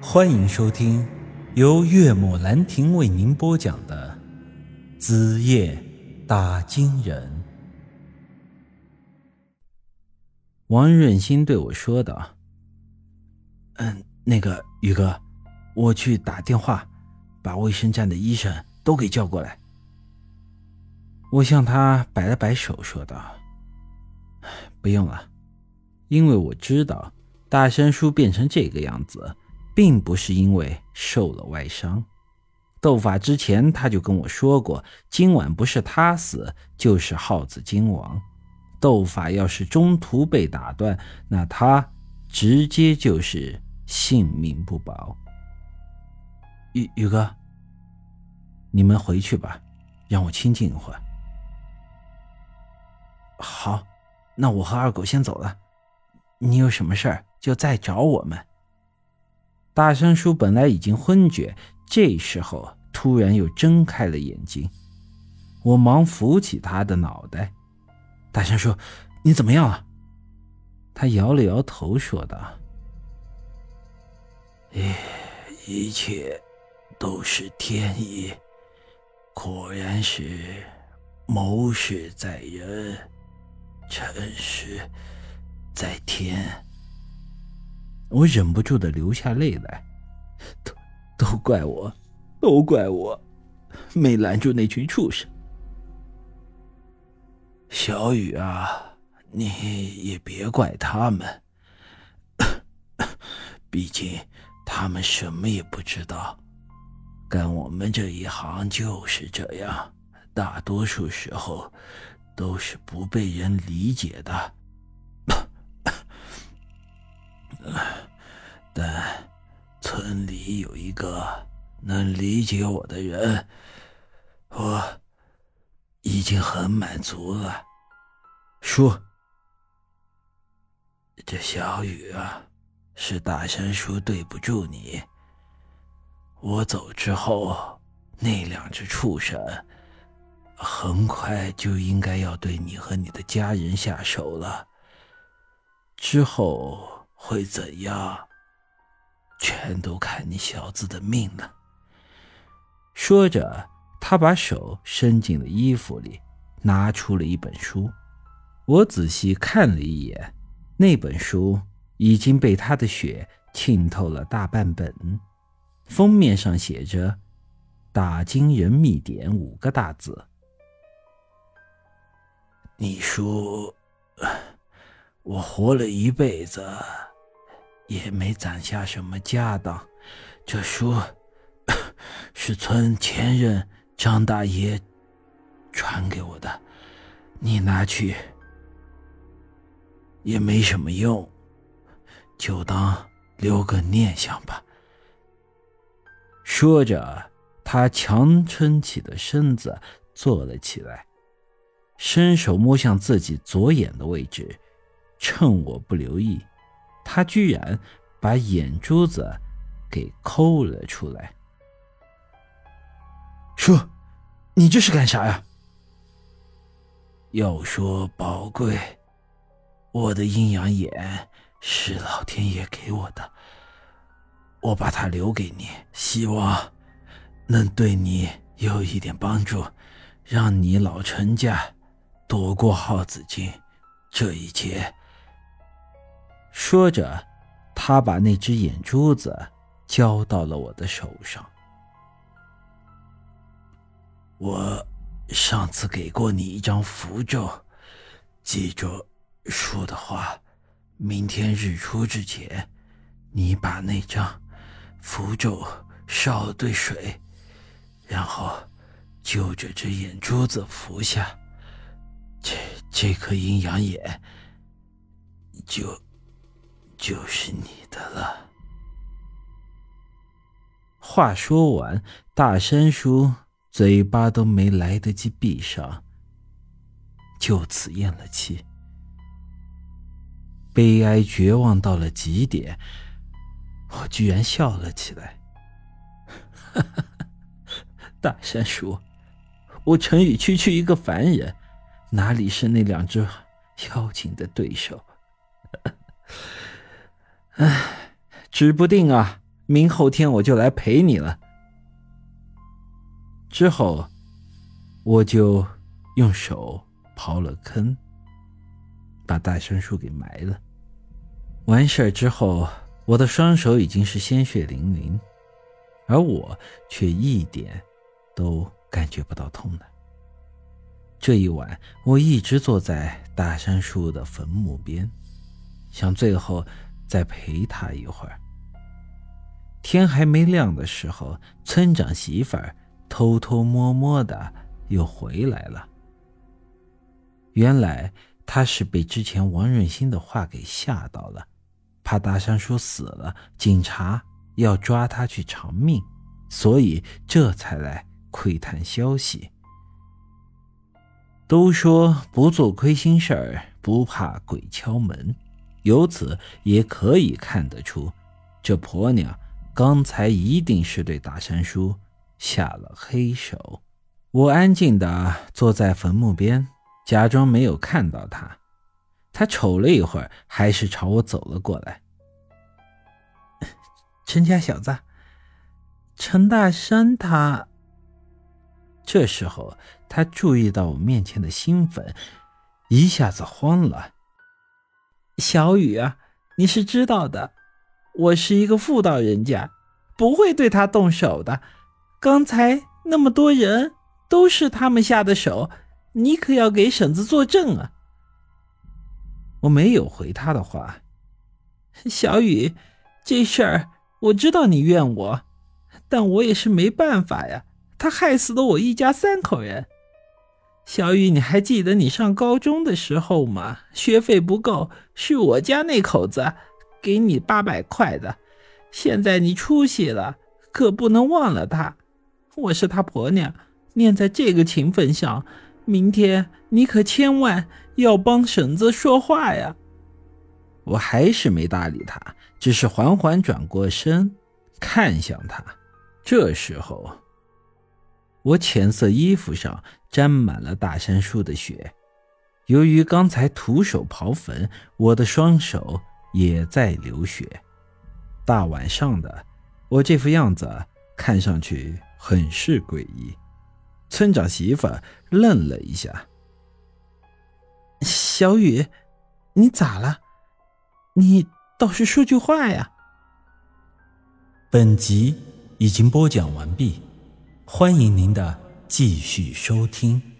欢迎收听由岳母兰亭为您播讲的《子夜打金人》。王润心对我说道：“嗯，那个宇哥，我去打电话，把卫生站的医生都给叫过来。”我向他摆了摆手，说道：“不用了，因为我知道大山叔变成这个样子。”并不是因为受了外伤，斗法之前他就跟我说过，今晚不是他死就是耗子精亡。斗法要是中途被打断，那他直接就是性命不保。宇宇哥，你们回去吧，让我清静一会儿。好，那我和二狗先走了，你有什么事儿就再找我们。大山叔本来已经昏厥，这时候突然又睁开了眼睛。我忙扶起他的脑袋。大山叔，你怎么样了？他摇了摇头，说道：“一一切都是天意，果然是谋事在人，成事在天。”我忍不住的流下泪来，都都怪我，都怪我，没拦住那群畜生。小雨啊，你也别怪他们，毕竟他们什么也不知道。干我们这一行就是这样，大多数时候都是不被人理解的。村里有一个能理解我的人，我已经很满足了。说，这小雨啊，是大山叔对不住你。我走之后，那两只畜生很快就应该要对你和你的家人下手了。之后会怎样？全都看你小子的命了。说着，他把手伸进了衣服里，拿出了一本书。我仔细看了一眼，那本书已经被他的血浸透了大半本，封面上写着“打金人秘典”五个大字。你说，我活了一辈子。也没攒下什么家当，这书 是村前任张大爷传给我的，你拿去也没什么用，就当留个念想吧。说着，他强撑起的身子坐了起来，伸手摸向自己左眼的位置，趁我不留意。他居然把眼珠子给抠了出来。说：“你这是干啥呀？”要说宝贵，我的阴阳眼是老天爷给我的，我把它留给你，希望能对你有一点帮助，让你老陈家躲过耗子精这一劫。说着，他把那只眼珠子交到了我的手上。我上次给过你一张符咒，记住说的话。明天日出之前，你把那张符咒烧兑水，然后就着这眼珠子服下，这这颗阴阳眼就。就是你的了。话说完，大山叔嘴巴都没来得及闭上，就此咽了气。悲哀绝望到了极点，我居然笑了起来。大山叔，我陈宇区区一个凡人，哪里是那两只妖精的对手？哎，指不定啊，明后天我就来陪你了。之后，我就用手刨了坑，把大杉树给埋了。完事儿之后，我的双手已经是鲜血淋淋，而我却一点都感觉不到痛了。这一晚，我一直坐在大杉树的坟墓边，想最后再陪他一会儿。天还没亮的时候，村长媳妇儿偷偷摸摸的又回来了。原来他是被之前王润新的话给吓到了。怕大山叔死了，警察要抓他去偿命，所以这才来窥探消息。都说不做亏心事儿，不怕鬼敲门，由此也可以看得出，这婆娘刚才一定是对大山叔下了黑手。我安静的坐在坟墓边，假装没有看到他。他瞅了一会儿，还是朝我走了过来。陈家小子，陈大山他。这时候，他注意到我面前的新粉，一下子慌了。小雨啊，你是知道的，我是一个妇道人家，不会对他动手的。刚才那么多人都是他们下的手，你可要给婶子作证啊。我没有回他的话，小雨，这事儿我知道你怨我，但我也是没办法呀。他害死了我一家三口人。小雨，你还记得你上高中的时候吗？学费不够，是我家那口子给你八百块的。现在你出息了，可不能忘了他。我是他婆娘，念在这个情分上，明天你可千万。要帮婶子说话呀！我还是没搭理他，只是缓缓转过身，看向他。这时候，我浅色衣服上沾满了大山叔的血。由于刚才徒手刨坟，我的双手也在流血。大晚上的，我这副样子看上去很是诡异。村长媳妇愣了一下。小雨，你咋了？你倒是说句话呀！本集已经播讲完毕，欢迎您的继续收听。